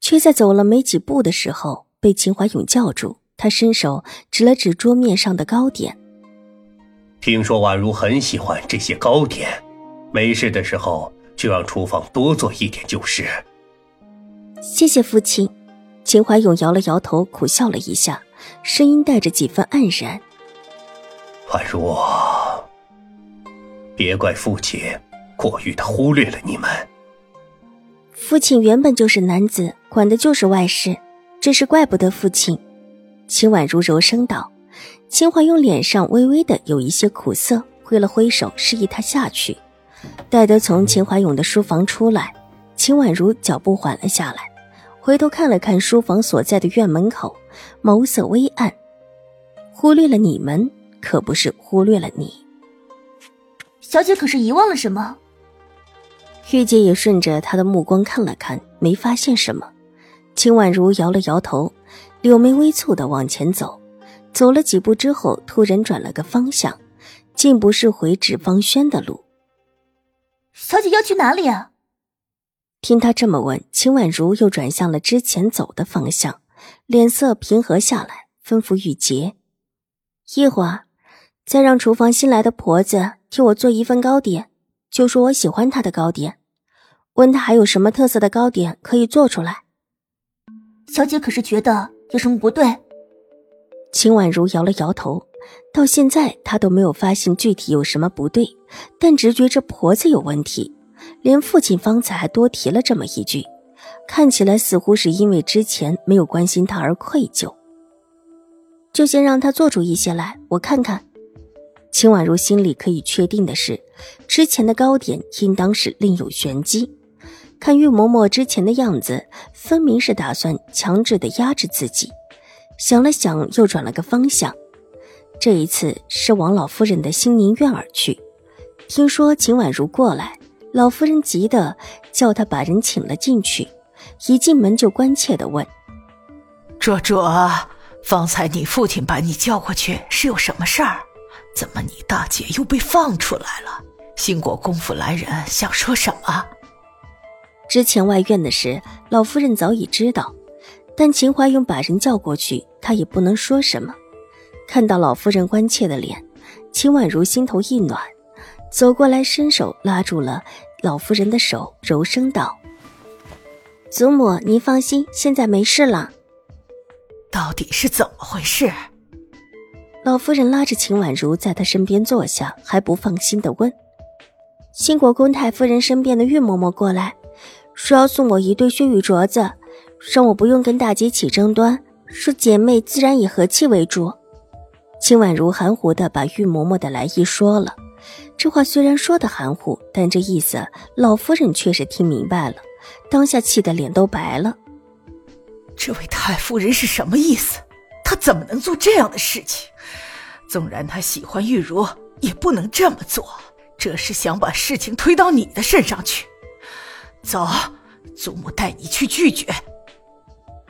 却在走了没几步的时候，被秦怀勇叫住。他伸手指了指桌面上的糕点，听说婉如很喜欢这些糕点，没事的时候就让厨房多做一点就是。谢谢父亲。秦怀勇摇了摇头，苦笑了一下，声音带着几分黯然：“婉如，别怪父亲过于的忽略了你们。”父亲原本就是男子，管的就是外事，这是怪不得父亲。秦婉如柔声道。秦怀勇脸上微微的有一些苦涩，挥了挥手示意他下去。待得从秦怀勇的书房出来，秦婉如脚步缓了下来，回头看了看书房所在的院门口，眸色微暗。忽略了你们，可不是忽略了你。小姐可是遗忘了什么？玉洁也顺着他的目光看了看，没发现什么。秦婉如摇了摇头，柳眉微蹙的往前走。走了几步之后，突然转了个方向，竟不是回纸芳轩的路。小姐要去哪里啊？听他这么问，秦婉如又转向了之前走的方向，脸色平和下来，吩咐玉洁：“一会儿，再让厨房新来的婆子替我做一份糕点，就说我喜欢她的糕点。”问他还有什么特色的糕点可以做出来？小姐可是觉得有什么不对？秦婉如摇了摇头，到现在她都没有发现具体有什么不对，但直觉这婆子有问题。连父亲方才还多提了这么一句，看起来似乎是因为之前没有关心她而愧疚。就先让她做出一些来，我看看。秦婉如心里可以确定的是，之前的糕点应当是另有玄机。看玉嬷嬷之前的样子，分明是打算强制的压制自己。想了想，又转了个方向，这一次是往老夫人的新宁院而去。听说秦婉如过来，老夫人急得叫他把人请了进去。一进门就关切的问：“卓卓，方才你父亲把你叫过去是有什么事儿？怎么你大姐又被放出来了？兴国公府来人想说什么？”之前外院的事，老夫人早已知道，但秦怀勇把人叫过去，他也不能说什么。看到老夫人关切的脸，秦婉如心头一暖，走过来伸手拉住了老夫人的手，柔声道：“祖母，您放心，现在没事了。”到底是怎么回事？老夫人拉着秦婉如在她身边坐下，还不放心的问：“兴国公太夫人身边的玉嬷嬷过来。”说要送我一对血玉镯子，让我不用跟大姐起争端，说姐妹自然以和气为主。秦婉如含糊的把玉嬷嬷的来意说了，这话虽然说的含糊，但这意思老夫人却是听明白了，当下气得脸都白了。这位太夫人是什么意思？她怎么能做这样的事情？纵然她喜欢玉茹，也不能这么做，这是想把事情推到你的身上去。走，祖母带你去拒绝。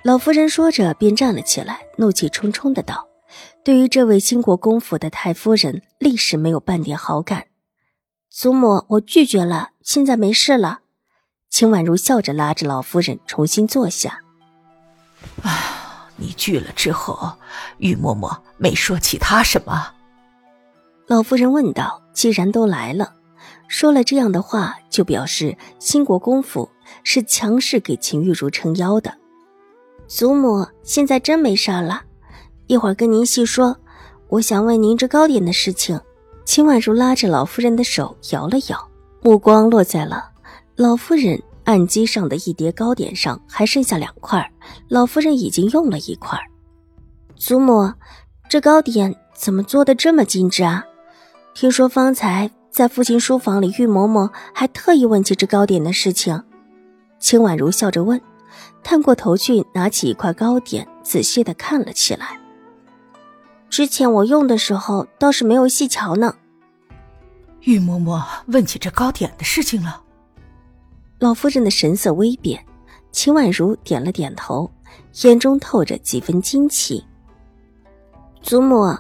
老夫人说着，便站了起来，怒气冲冲的道：“对于这位兴国公府的太夫人，立时没有半点好感。”祖母，我拒绝了，现在没事了。秦婉如笑着拉着老夫人重新坐下。啊，你拒了之后，玉嬷嬷没说其他什么？老夫人问道：“既然都来了。”说了这样的话，就表示兴国公府是强势给秦玉茹撑腰的。祖母，现在真没事了，一会儿跟您细说。我想问您这糕点的事情。秦婉如拉着老夫人的手摇了摇，目光落在了老夫人案几上的一叠糕点上，还剩下两块，老夫人已经用了一块。祖母，这糕点怎么做的这么精致啊？听说方才。在父亲书房里，玉嬷嬷还特意问起这糕点的事情。秦婉如笑着问：“探过头去，拿起一块糕点，仔细的看了起来。之前我用的时候倒是没有细瞧呢。玉嬷嬷问起这糕点的事情了。老夫人的神色微变，秦婉如点了点头，眼中透着几分惊奇。祖母，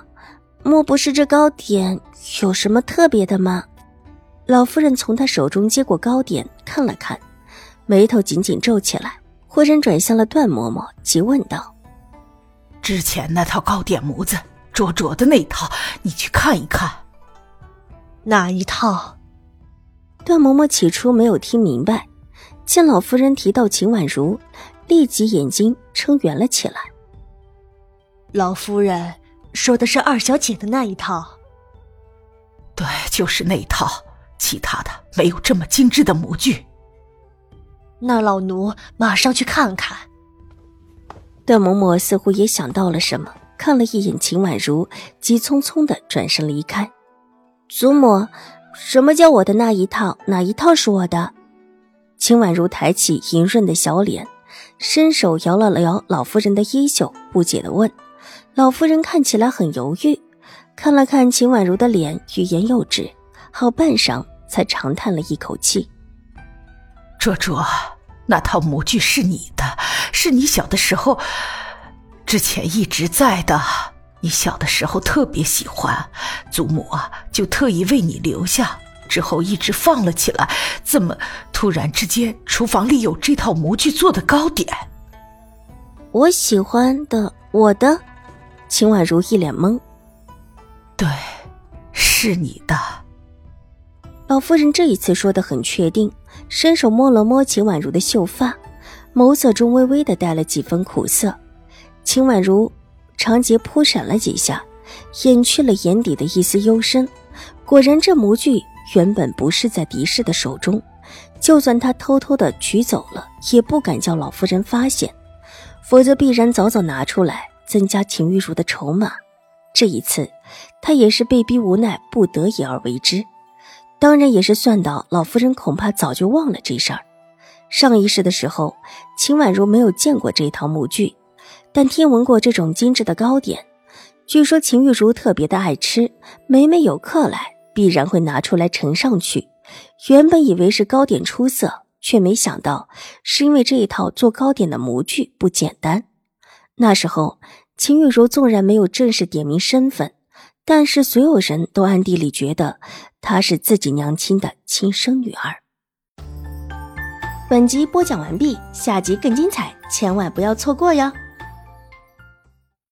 莫不是这糕点有什么特别的吗？老夫人从他手中接过糕点，看了看，眉头紧紧皱起来，忽然转向了段嬷嬷，急问道：“之前那套糕点模子，灼灼的那套，你去看一看。”哪一套？段嬷嬷起初没有听明白，见老夫人提到秦婉如，立即眼睛撑圆了起来。老夫人说的是二小姐的那一套。对，就是那一套，其他的没有这么精致的模具。那老奴马上去看看。段嬷嬷似乎也想到了什么，看了一眼秦婉如，急匆匆的转身离开。祖母，什么叫我的那一套？哪一套是我的？秦婉如抬起莹润的小脸，伸手摇了摇老夫人的衣袖，不解的问。老夫人看起来很犹豫，看了看秦婉如的脸，欲言又止，好半晌才长叹了一口气：“卓卓，那套模具是你的，是你小的时候之前一直在的。”你小的时候特别喜欢，祖母啊就特意为你留下，之后一直放了起来。怎么突然之间厨房里有这套模具做的糕点？我喜欢的，我的。秦婉如一脸懵。对，是你的。老夫人这一次说的很确定，伸手摸了摸秦婉如的秀发，眸色中微微的带了几分苦涩。秦婉如。长睫扑闪了几下，掩去了眼底的一丝幽深。果然，这模具原本不是在狄氏的手中，就算他偷偷的取走了，也不敢叫老夫人发现，否则必然早早拿出来增加秦玉茹的筹码。这一次，他也是被逼无奈，不得已而为之。当然，也是算到老夫人恐怕早就忘了这事儿。上一世的时候，秦婉如没有见过这套模具。但听闻过这种精致的糕点，据说秦玉茹特别的爱吃，每每有客来，必然会拿出来呈上去。原本以为是糕点出色，却没想到是因为这一套做糕点的模具不简单。那时候，秦玉茹纵然没有正式点明身份，但是所有人都暗地里觉得她是自己娘亲的亲生女儿。本集播讲完毕，下集更精彩，千万不要错过哟！